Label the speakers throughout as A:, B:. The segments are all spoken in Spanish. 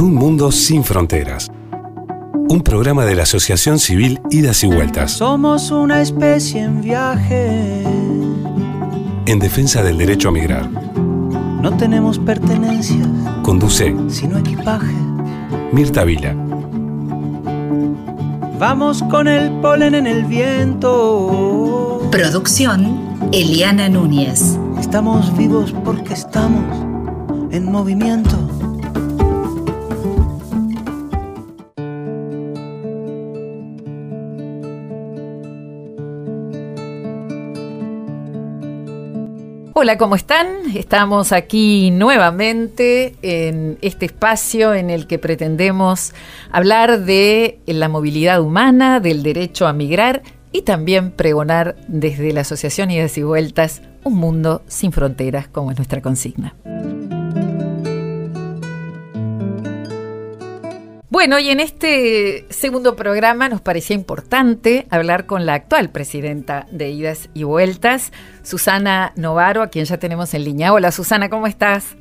A: por un mundo sin fronteras. Un programa de la Asociación Civil Idas y Vueltas.
B: Somos una especie en viaje.
A: En defensa del derecho a migrar.
B: No tenemos pertenencias.
A: Conduce.
B: Sino equipaje.
A: Mirta Vila.
B: Vamos con el polen en el viento.
C: Producción Eliana Núñez.
B: Estamos vivos porque estamos en movimiento.
D: Hola, ¿cómo están? Estamos aquí nuevamente en este espacio en el que pretendemos hablar de la movilidad humana, del derecho a migrar y también pregonar desde la Asociación Idas y Vueltas un mundo sin fronteras, como es nuestra consigna. Bueno, y en este segundo programa nos parecía importante hablar con la actual presidenta de Idas y Vueltas, Susana Novaro, a quien ya tenemos en línea. Hola Susana, ¿cómo estás?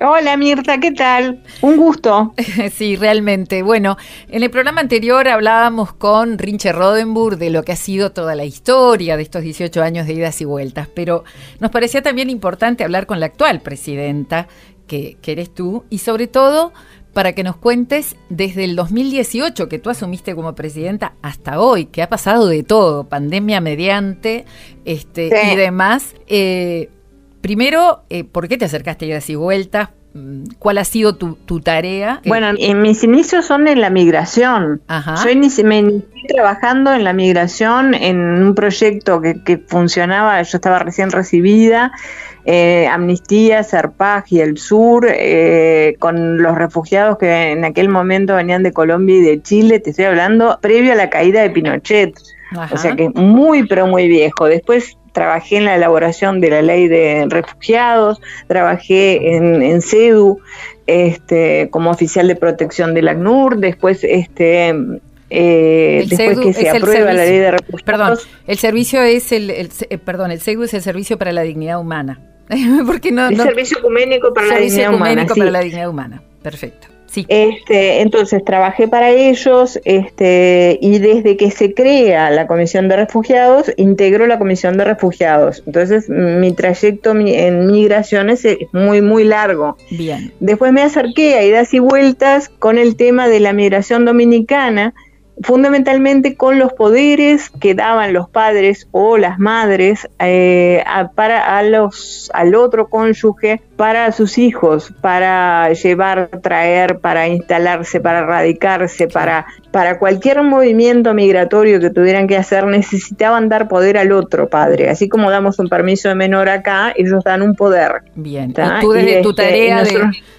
E: Hola Mirta, ¿qué tal? Un gusto.
D: sí, realmente. Bueno, en el programa anterior hablábamos con Rinche Rodenburg de lo que ha sido toda la historia de estos 18 años de idas y vueltas, pero nos parecía también importante hablar con la actual presidenta, que, que eres tú, y sobre todo para que nos cuentes desde el 2018 que tú asumiste como presidenta hasta hoy, que ha pasado de todo, pandemia mediante este, y demás. Eh, primero, eh, ¿por qué te acercaste a idas y vueltas? Mm, ¿Cuál ha sido tu, tarea?
E: Bueno, en mis inicios son en la migración. Yo inicié, me inicié trabajando en la migración en un proyecto que, que funcionaba, yo estaba recién recibida eh, Amnistía, Serpag y el Sur, eh, con los refugiados que en aquel momento venían de Colombia y de Chile, te estoy hablando, previo a la caída de Pinochet. O sea que muy, pero muy viejo. Después trabajé en la elaboración de la ley de refugiados, trabajé en, en CEDU este, como oficial de protección del ACNUR, después este, eh, después que se aprueba la ley de refugiados.
D: Perdón, el servicio es el, el, eh, perdón, el CEDU es el servicio para la dignidad humana.
E: Porque no, el servicio ecuménico para la dignidad humana.
D: para la dignidad humana. Perfecto. Sí.
E: Este, entonces trabajé para ellos este, y desde que se crea la Comisión de Refugiados, integro la Comisión de Refugiados. Entonces mi trayecto en migraciones es muy, muy largo.
D: Bien.
E: Después me acerqué a idas y vueltas con el tema de la migración dominicana fundamentalmente con los poderes que daban los padres o las madres eh, para a los, al otro cónyuge para sus hijos, para llevar, traer, para instalarse, para radicarse, para, para cualquier movimiento migratorio que tuvieran que hacer, necesitaban dar poder al otro padre. Así como damos un permiso de menor acá, ellos dan un poder.
D: Bien, tú desde tu este, tarea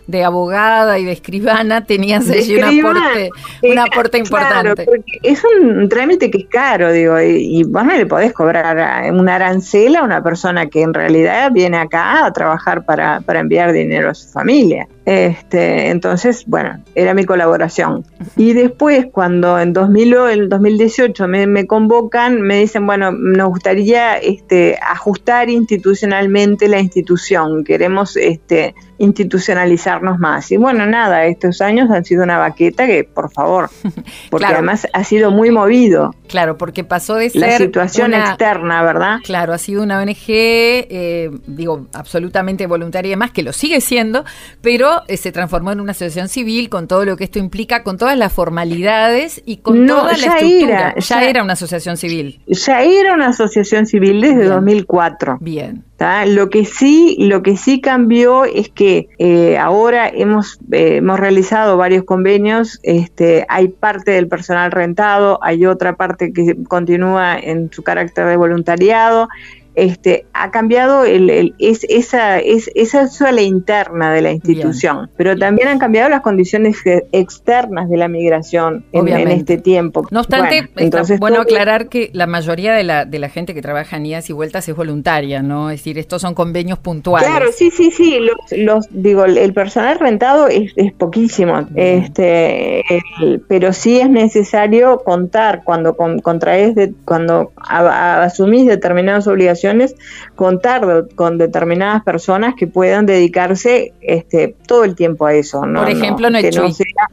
D: de, abogada y de escribana tenías allí un aporte, un aporte importante.
E: es un trámite que es caro, digo, y, y vos no le podés cobrar una arancel a una persona que en realidad viene acá a trabajar para para enviar dinero a su familia. Este, entonces, bueno, era mi colaboración. Y después, cuando en 2000, el 2018 me, me, convocan, me dicen, bueno, nos gustaría este, ajustar institucionalmente la institución, queremos este, institucionalizarnos más. Y bueno, nada, estos años han sido una baqueta que, por favor, porque además ha sido muy movido.
D: Claro, porque pasó de ser...
E: La situación externa, ¿verdad?
D: Claro, ha sido una ONG, eh, digo, absolutamente voluntaria y demás, que lo sigue siendo, pero eh, se transformó en una asociación civil con todo lo que esto implica, con todas las formalidades y con toda la estructura. ya, era una asociación civil.
E: Ya era una asociación civil desde 2004.
D: Bien.
E: Lo que sí, lo que sí cambió es que eh, ahora hemos eh, hemos realizado varios convenios. Este, hay parte del personal rentado, hay otra parte que continúa en su carácter de voluntariado este, ha cambiado el, es, esa, es, esa suela interna de la institución, pero también han cambiado las condiciones externas de la migración en, este tiempo.
D: No obstante, bueno, es bueno aclarar que la mayoría de la, de la gente que trabaja en idas y vueltas es voluntaria, ¿no? Es decir, estos son convenios puntuales.
E: Claro, sí, sí, sí. Los, digo, el personal rentado es, poquísimo, este, pero sí es necesario contar cuando contraes, de, cuando asumís determinadas obligaciones situaciones, contar con determinadas personas que puedan dedicarse este, todo el tiempo a eso. ¿no?
D: Por ejemplo, no,
E: el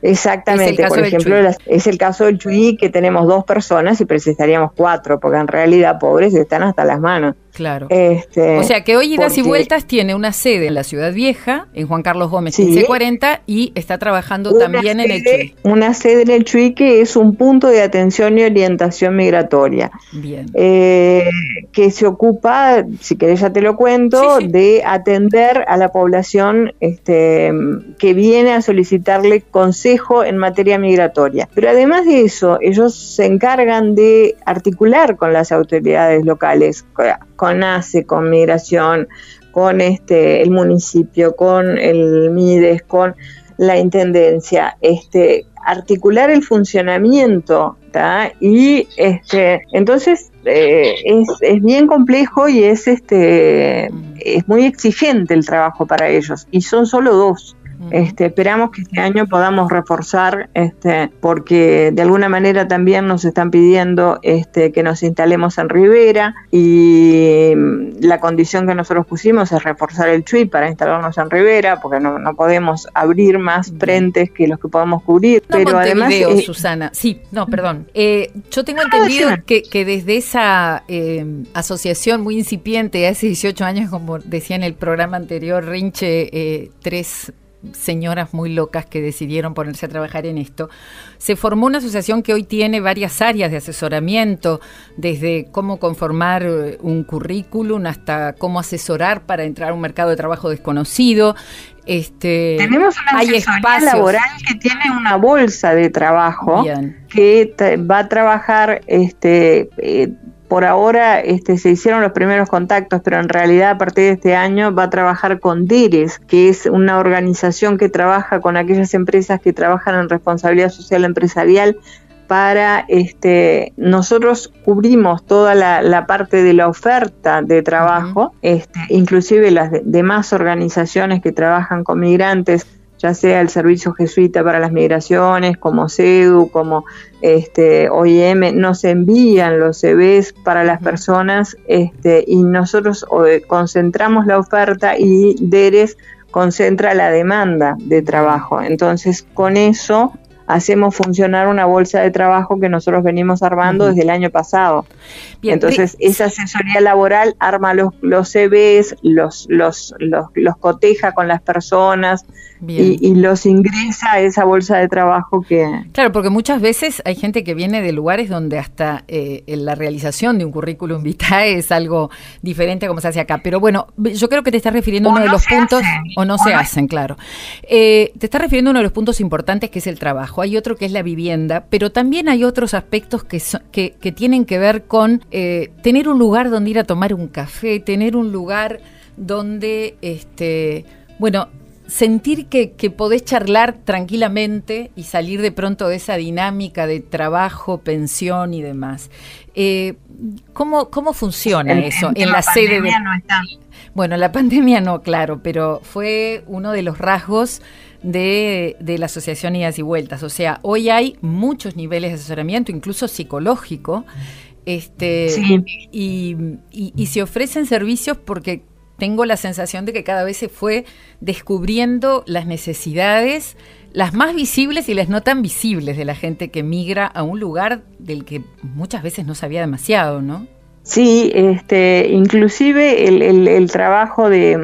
E: exactamente, por ejemplo, es el caso del Chuy que tenemos dos personas y precisaríamos cuatro, porque en realidad pobres están hasta las manos.
D: Claro. Este, o sea que hoy Idas y Vueltas tiene una sede en la Ciudad Vieja, en Juan Carlos Gómez sí, 1540, y está trabajando también en el Chuy.
E: Una sede en el Chuy que es un punto de atención y orientación migratoria.
D: Bien.
E: Eh, que se ocupa, si querés ya te lo cuento, de atender a la población este, que viene a solicitarle consejo en materia migratoria. Pero además de eso, ellos se encargan de articular con las autoridades locales, con ACE, con migración, con este, el municipio, con el MIDES, con la intendencia, este, articular el funcionamiento y este entonces eh, es, es, bien complejo y es este es muy exigente el trabajo para ellos. Y son solo dos este, esperamos que este año podamos reforzar, este, porque de alguna manera también nos están pidiendo este, que nos instalemos en Rivera y mm, la condición que nosotros pusimos es reforzar el CHUI para instalarnos en Rivera, porque no, podemos abrir más frentes que los que podemos cubrir.
D: No pero además, eh, Susana. Sí, no, perdón. Eh, yo tengo entendido que, que, desde esa eh, asociación muy incipiente, hace 18 años, como decía en el programa anterior, Rinche, tres señoras muy locas que decidieron ponerse a trabajar en esto, se formó una asociación que hoy tiene varias áreas de asesoramiento, desde cómo conformar eh, un currículum hasta cómo asesorar para entrar a un mercado de trabajo desconocido. Este,
E: Tenemos una asesoría laboral que tiene una bolsa de trabajo que va a trabajar este, eh, por ahora este, se hicieron los primeros contactos, pero en realidad a partir de este año va a trabajar con DIRES, que es una organización que trabaja con aquellas empresas que trabajan en responsabilidad social empresarial para este nosotros cubrimos toda la, parte de la oferta de trabajo, este, inclusive las demás organizaciones que trabajan con migrantes ya sea el Servicio Jesuita para las Migraciones, como CEDU, como este, OIM, nos envían los CVs para las personas este, y nosotros concentramos la oferta y DERES concentra la demanda de trabajo. Entonces, con eso hacemos funcionar una bolsa de trabajo que nosotros venimos armando desde el año pasado. Entonces, esa asesoría laboral arma los, los CVs, los, los, los, los coteja con las personas, y, los ingresa a esa bolsa de trabajo que...
D: Claro, porque muchas veces hay gente que viene de lugares donde hasta eh, la realización de un currículum vitae es algo diferente a como se hace acá. Pero bueno, yo creo que te estás refiriendo a uno de los puntos, o no se hacen, claro. Eh, te estás refiriendo a uno de los puntos importantes que es el trabajo. Hay otro que es la vivienda, pero también hay otros aspectos que, que, que, tienen que ver con eh, tener un lugar donde ir a tomar un café, tener un lugar donde, este, bueno, sentir que, que, podés charlar tranquilamente y salir de pronto de esa dinámica de trabajo, pensión y demás. Eh, ¿cómo, ¿Cómo funciona eso en, la, sede de... No está. Bueno, la pandemia no, claro, pero fue uno de los rasgos de, de, la Asociación Idas y Vueltas. O sea, hoy hay muchos niveles de asesoramiento, incluso psicológico, este, y, y, y, se ofrecen servicios porque tengo la sensación de que cada vez se fue descubriendo las necesidades, las más visibles y las no tan visibles de la gente que migra a un lugar del que muchas veces no sabía demasiado, ¿no?
E: Sí, este, inclusive el, trabajo de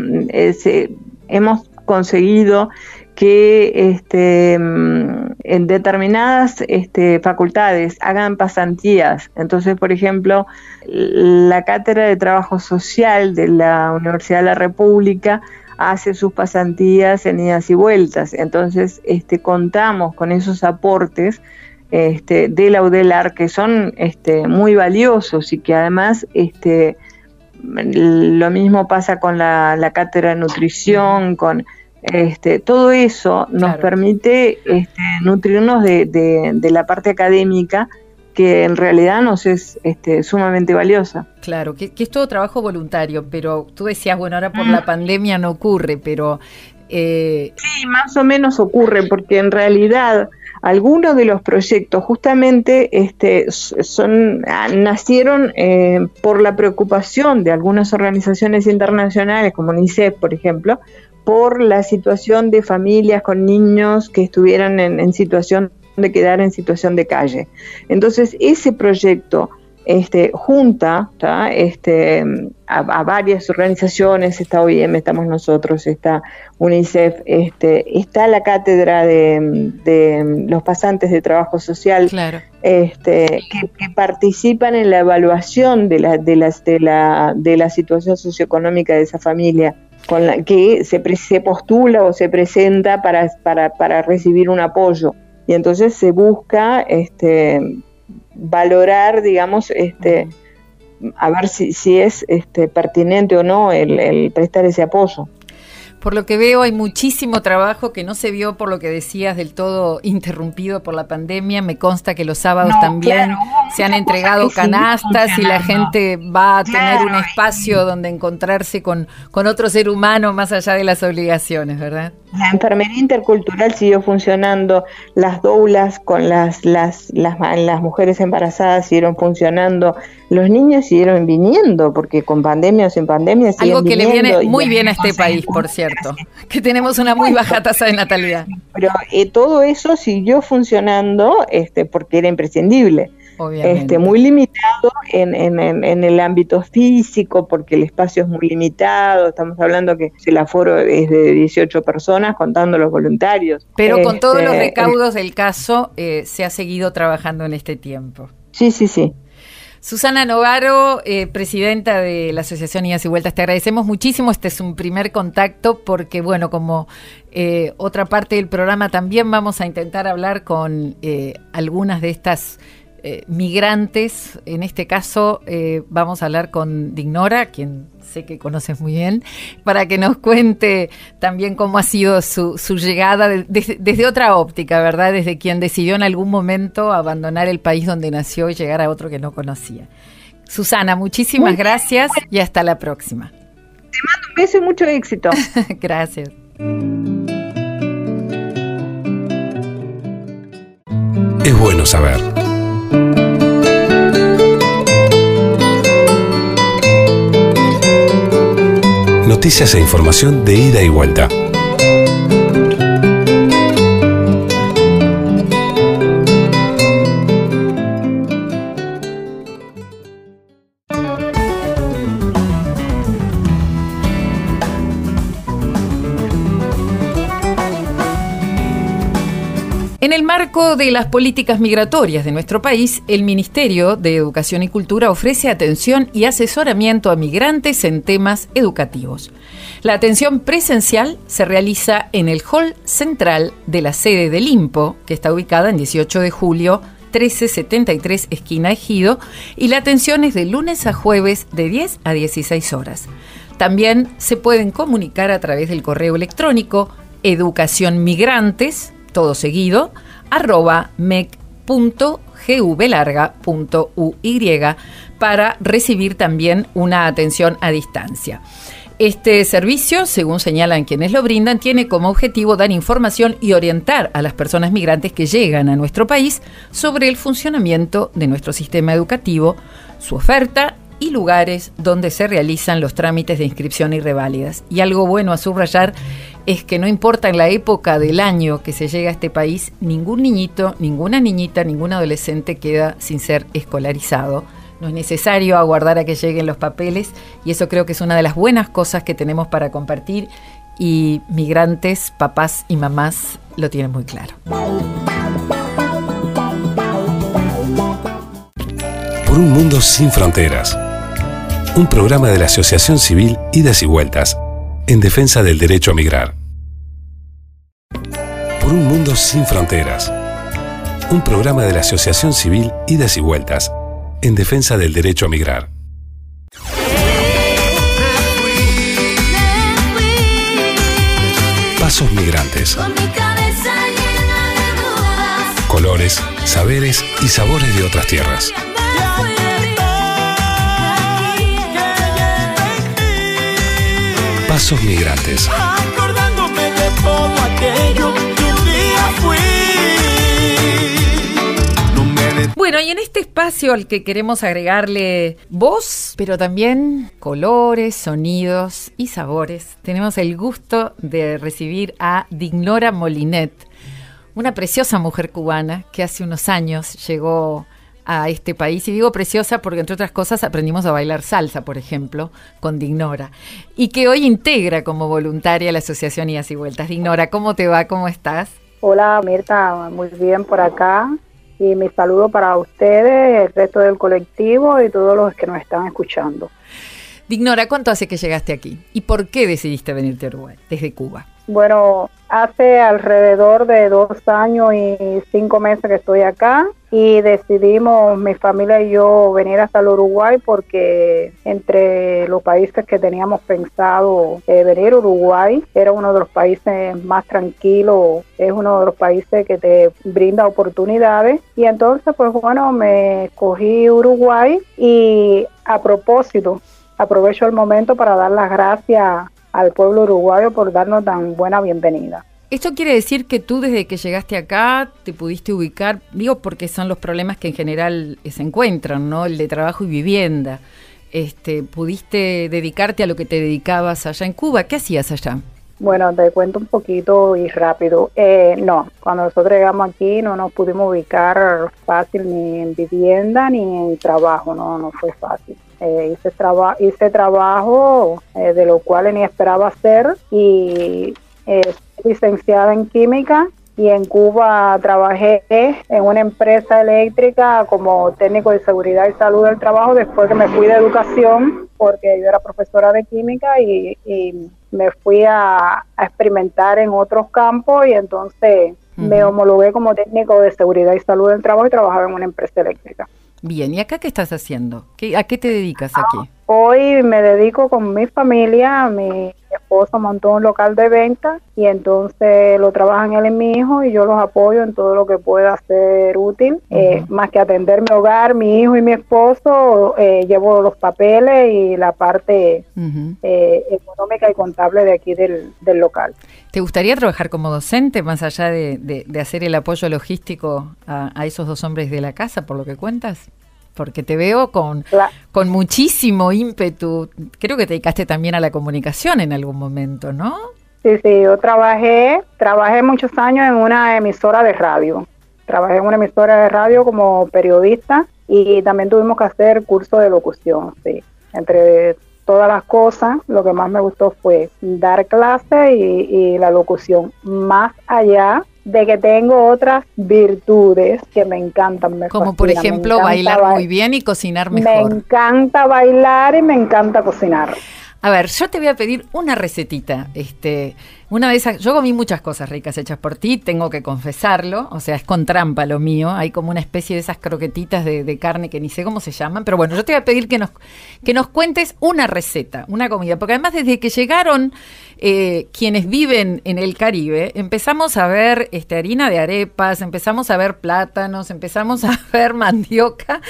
E: hemos conseguido que este, en determinadas este, facultades hagan pasantías. Entonces, por ejemplo, la Cátedra de Trabajo Social de la Universidad de la República hace sus pasantías en idas y vueltas. Entonces, este, contamos con esos aportes este, de la UDELAR que son muy valiosos y que además lo mismo pasa con la, la cátedra de nutrición, con este, todo eso nos permite este, nutrirnos de, la parte académica que en realidad nos es este, sumamente valiosa.
D: Claro, que, es todo trabajo voluntario, pero tú decías, bueno, ahora por la mm. pandemia no ocurre, pero
E: Eh, sí, más o menos ocurre, porque en realidad algunos de los proyectos justamente este, son, ah, nacieron eh, por la preocupación de algunas organizaciones internacionales, como UNICEF, por ejemplo, por la situación de familias con niños que estuvieran en situación de quedar en situación de calle. Entonces, ese proyecto este, junta este, a, varias organizaciones, está OIM, estamos nosotros, está UNICEF, este, está la cátedra de, los pasantes de trabajo social, este, que, participan en la evaluación de la, de, las, de, la, de la situación socioeconómica de esa familia con la que se, se postula o se presenta para, para, para recibir un apoyo y entonces se busca este, valorar, digamos, este, a ver si, si es este, pertinente o no el prestar ese apoyo.
D: Por lo que veo hay muchísimo trabajo que no se vio por lo que decías del todo interrumpido por la pandemia. Me consta que los sábados también se han entregado canastas y la gente va a tener un espacio donde encontrarse con, con otro ser humano más allá de las obligaciones, ¿verdad?
E: La enfermería intercultural siguió funcionando, las doulas con las, las, las, las mujeres embarazadas siguieron funcionando, los niños siguieron viniendo, porque con pandemia o sin pandemia
D: Algo que le viene muy bien a este país, por cierto, que tenemos una muy baja tasa de natalidad.
E: Pero eh, todo eso siguió funcionando este, porque era imprescindible. Este, muy limitado en, en, el ámbito físico, porque el espacio es muy limitado. Estamos hablando que el aforo es de 18 personas, contando los voluntarios.
D: Pero con todos los este, recaudos del caso, eh, se ha seguido trabajando en este tiempo.
E: Sí, sí, sí.
D: Susana Novaro, eh, presidenta de la Asociación Idas y Vueltas, te agradecemos muchísimo. Este es un primer contacto porque, bueno, como eh, otra parte del programa, también vamos a intentar hablar con algunas de estas eh, migrantes. En este caso eh, vamos a hablar con Dignora, quien sé que conoces muy bien, para que nos cuente también cómo ha sido su, llegada desde otra óptica, ¿verdad? Desde quien decidió en algún momento abandonar el país donde nació y llegar a otro que no conocía. Susana, muchísimas gracias y hasta la próxima. Te
E: mando un beso y mucho éxito.
D: gracias.
A: Es bueno saber. Noticias e información de ida y vuelta.
D: De las políticas migratorias de nuestro país, el Ministerio de Educación y Cultura ofrece atención y asesoramiento a migrantes en temas educativos. La atención presencial se realiza en el hall central de la sede del IMPO, que está ubicada en 18 de julio 1373 esquina Ejido, y la atención es de lunes a jueves de 10 a 16 horas. También se pueden comunicar a través del correo electrónico educacionmigrantes todo seguido, arroba mec.gvlarga.uy para recibir también una atención a distancia. Este servicio, según señalan quienes lo brindan, tiene como objetivo dar información y orientar a las personas migrantes que llegan a nuestro país sobre el funcionamiento de nuestro sistema educativo, su oferta y lugares donde se realizan los trámites de inscripción y reválidas. Y algo bueno a subrayar es que no importa en la época del año que se llega a este país, ningún niñito, ninguna niñita, ningún adolescente queda sin ser escolarizado. No es necesario aguardar a que lleguen los papeles y eso creo que es una de las buenas cosas que tenemos para compartir y migrantes, papás y mamás lo tienen muy claro.
A: Por un mundo sin fronteras. Un programa de la Asociación Civil Idas y Vueltas en defensa del derecho a migrar. Por un mundo sin fronteras. Un programa de la Asociación Civil Idas y Vueltas en defensa del derecho a migrar. Pasos migrantes. Colores, saberes y sabores de otras tierras. pasos migrantes. Acordándome de todo aquello que día fui.
D: Bueno, y en este espacio al que queremos agregarle voz, pero también colores, sonidos y sabores, tenemos el gusto de recibir a Dignora Molinet, una preciosa mujer cubana que hace unos años llegó a este país. Y digo preciosa porque, entre otras cosas, aprendimos a bailar salsa, por ejemplo, con Dignora. Y que hoy integra como voluntaria la Asociación Idas y Vueltas. Dignora, ¿cómo te va? ¿Cómo estás?
F: Hola, Mirta, muy bien por acá. Y mi saludo para ustedes, el resto del colectivo y todos los que nos están escuchando.
D: Dignora, ¿cuánto hace que llegaste aquí? ¿Y por qué decidiste venirte a Uruguay desde Cuba?
F: Bueno, hace alrededor de dos años y cinco meses que estoy acá y decidimos mi familia y yo venir hasta el Uruguay porque entre los países que teníamos pensado eh, venir Uruguay era uno de los países más tranquilos, es uno de los países que te brinda oportunidades. Y entonces pues bueno me escogí Uruguay y a propósito aprovecho el momento para dar las gracias al pueblo uruguayo por darnos tan buena bienvenida.
D: Esto quiere decir que tú desde que llegaste acá te pudiste ubicar, digo porque son los problemas que en general se encuentran, ¿no? El de trabajo y vivienda. Este, pudiste dedicarte a lo que te dedicabas allá en Cuba. ¿Qué hacías allá?
F: Bueno, te cuento un poquito y rápido. Eh, no, cuando nosotros llegamos aquí no nos pudimos ubicar fácil ni en vivienda ni en trabajo, no, no fue fácil. Eh, hice, traba hice trabajo eh, de lo cual ni esperaba hacer y eh, licenciada en química y en Cuba trabajé en una empresa eléctrica como técnico de seguridad y salud del trabajo después que me fui de educación porque yo era profesora de química y, me fui a, experimentar en otros campos y entonces me homologué como técnico de seguridad y salud del trabajo y trabajaba en una empresa eléctrica.
D: Bien, ¿y acá qué estás haciendo? ¿A qué te dedicas aquí?
F: Hoy me dedico con mi familia, mi esposo montó un local de venta y entonces lo trabajan él y mi hijo y yo los apoyo en todo lo que pueda ser útil, eh, más que atender mi hogar, mi hijo y mi esposo, eh, llevo los papeles y la parte eh, económica y contable de aquí del, local.
D: ¿Te gustaría trabajar como docente más allá de, hacer el apoyo logístico a esos dos hombres de la casa, por lo que cuentas? Porque te veo con, con muchísimo ímpetu. Creo que te dedicaste también a la comunicación en algún momento, ¿no?
F: Sí, sí, yo trabajé, trabajé muchos años en una emisora de radio. Trabajé en una emisora de radio como periodista y también tuvimos que hacer curso de locución, sí. Entre todas las cosas, lo que más me gustó fue dar clase y, y la locución. Más allá de que tengo otras virtudes que me encantan.
D: Me Como por ejemplo bailar muy bien y cocinar mejor.
F: Me encanta bailar y me encanta cocinar.
D: A ver, yo te voy a pedir una recetita. Este, una vez, yo comí muchas cosas ricas hechas por ti, tengo que confesarlo. O sea, es con trampa lo mío. Hay como una especie de esas croquetitas de, carne que ni sé cómo se llaman. Pero bueno, yo te voy a pedir que nos, que nos cuentes una receta, una comida. Porque además, desde que llegaron eh, quienes viven en el Caribe, empezamos a ver este, harina de arepas, empezamos a ver plátanos, empezamos a ver mandioca,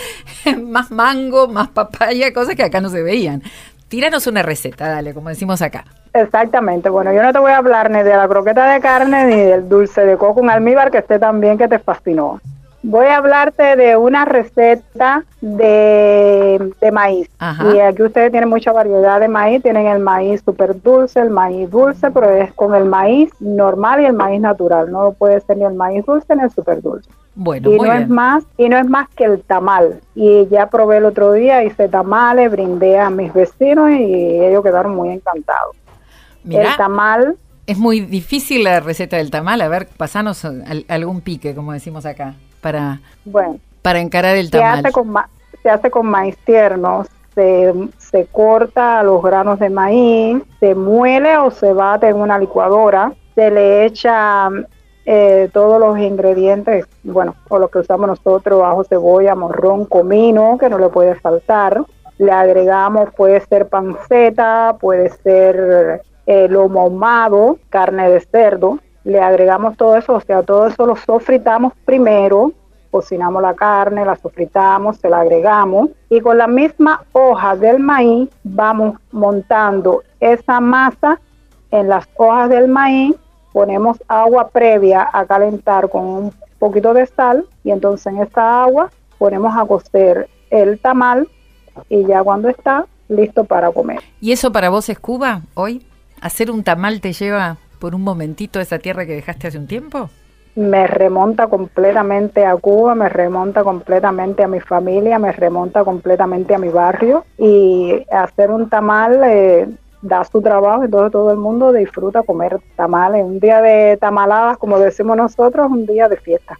D: más mango, más papaya, cosas que acá no se veían. Tíranos una receta, dale, como decimos acá.
F: Exactamente. Bueno, yo no te voy a hablar ni de la croqueta de carne ni del dulce de coco en almíbar que esté también que te fascinó. Voy a hablarte de una receta de, maíz. Y aquí ustedes tienen mucha variedad de maíz. Tienen el maíz súper dulce, el maíz dulce, pero es con el maíz normal y el maíz natural. No puede ser ni el maíz dulce ni el súper dulce.
D: Bueno,
F: y no es más y no es más que el tamal. Y ya probé el otro día, hice tamales, brindé a mis vecinos y ellos quedaron muy encantados.
D: el tamal es muy difícil la receta del tamal. A ver, pasanos algún pique, como decimos acá para, bueno, para encarar el tamal?
F: Se hace con, se hace con maíz tierno, se, se corta los granos de maíz, se muele o se bate en una licuadora, se le echa eh, todos los ingredientes, bueno, o lo que usamos nosotros, ajo, cebolla, morrón, comino, que no le puede faltar. Le agregamos, puede ser panceta, puede ser eh, lomo ahumado, carne de cerdo, le agregamos todo eso, o sea, todo eso lo sofritamos primero, cocinamos la carne, la sofritamos, se la agregamos y con la misma hoja del maíz vamos montando esa masa en las hojas del maíz, ponemos agua previa a calentar con un poquito de sal y entonces en esta agua ponemos a cocer el tamal y ya cuando está listo para comer.
D: ¿Y eso para vos es Cuba hoy? ¿Hacer un tamal te lleva por un momentito esa tierra que dejaste hace un tiempo?
F: Me remonta completamente a Cuba, me remonta completamente a mi familia, me remonta completamente a mi barrio y hacer un tamal eh, da su trabajo, entonces todo el mundo disfruta comer tamales. Un día de tamaladas, como decimos nosotros, un día de fiesta.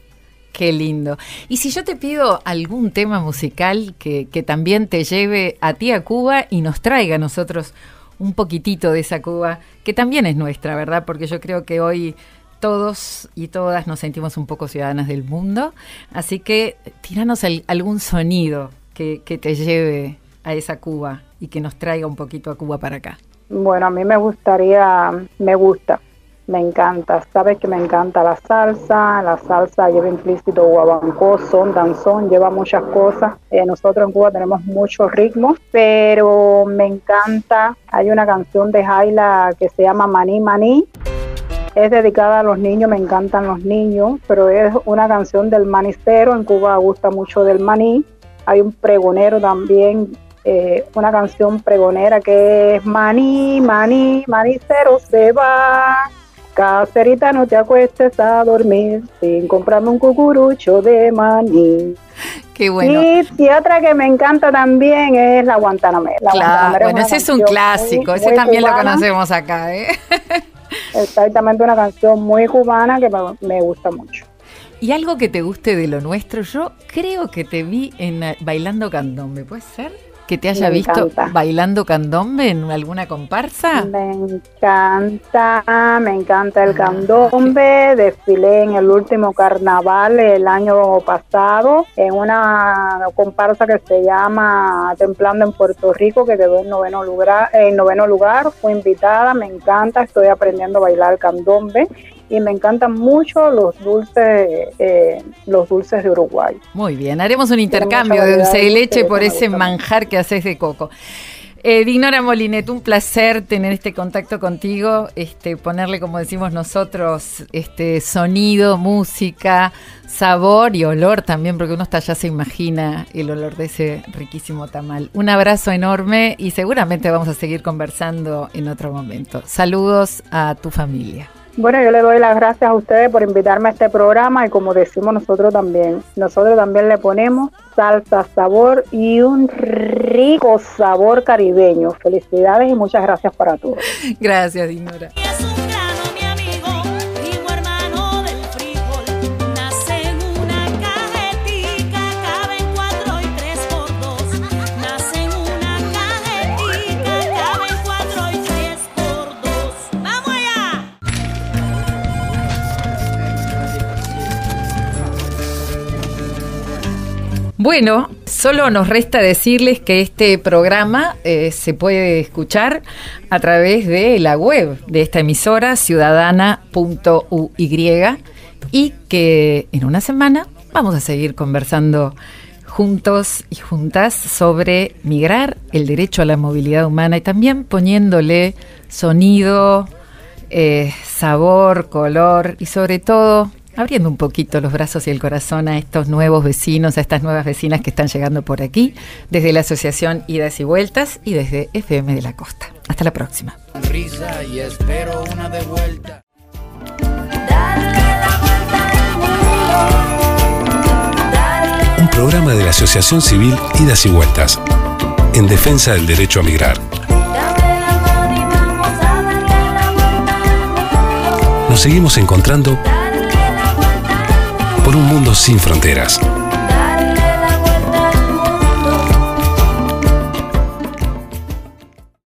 D: Qué lindo. Y si yo te pido algún tema musical que, que también te lleve a ti a Cuba y nos traiga a nosotros un poquitito de esa Cuba, que también es nuestra, ¿verdad? Porque yo creo que hoy todos y todas nos sentimos un poco ciudadanas del mundo. Así que tiranos algún sonido que, que te lleve a esa Cuba y que nos traiga un poquito a Cuba para acá.
F: Bueno, a mí me gustaría, me gusta me encanta, sabes que me encanta la salsa, la salsa lleva implícito guabancó, son, danzón, lleva muchas cosas. Eh, nosotros en Cuba tenemos muchos ritmos, pero me encanta, hay una canción de Jaila que se llama Maní Maní. Es dedicada a los niños, me encantan los niños, pero es una canción del manicero. En Cuba gusta mucho del maní. Hay un pregonero también eh, una canción pregonera que es Maní, Maní, Manicero se va. Caserita, no te acuestes a dormir sin comprarme un cucurucho de maní.
D: Qué bueno.
F: Y, otra que me encanta también es la Guantanamera.
D: claro, bueno, ese es un clásico, ese también lo conocemos acá. ¿eh?
F: Exactamente, una canción muy cubana que me, gusta mucho.
D: ¿Y algo que te guste de lo nuestro? Yo creo que te vi en Bailando Candombe, ¿puede ser? Que te haya visto bailando candombe en alguna comparsa?
F: Me encanta, me encanta el ah, candombe. Desfilé en el último carnaval el año pasado en una comparsa que se llama Templando en Puerto Rico, que quedó en noveno lugar. En noveno lugar, fui invitada, me encanta, estoy aprendiendo a bailar candombe y me encantan mucho los dulces, eh, los dulces de Uruguay.
D: Muy bien, haremos un intercambio de dulce de leche por ese manjar que haces de coco. Eh, Dignora Molinet, un placer tener este contacto contigo, este, ponerle, como decimos nosotros, este sonido, música, sabor y olor también, porque uno está ya se imagina el olor de ese riquísimo tamal. Un abrazo enorme y seguramente vamos a seguir conversando en otro momento. Saludos a tu familia.
F: Bueno, yo le doy las gracias a ustedes por invitarme a este programa y como decimos nosotros también, nosotros también le ponemos salsa, sabor y un rico sabor caribeño. Felicidades y muchas gracias para todos.
D: Gracias, Dinora. Bueno, solo nos resta decirles que este programa eh, se puede escuchar a través de la web de esta emisora, ciudadana.uy, y que en una semana vamos a seguir conversando juntos y juntas sobre migrar, el derecho a la movilidad humana y también poniéndole sonido, eh, sabor, color y sobre todo abriendo un poquito los brazos y el corazón a estos nuevos vecinos, a estas nuevas vecinas que están llegando por aquí, desde la Asociación Idas y Vueltas y desde FM de la Costa. Hasta la próxima.
A: Un programa de la Asociación Civil Idas y Vueltas, en defensa del derecho a migrar. Nos seguimos encontrando por un mundo sin fronteras.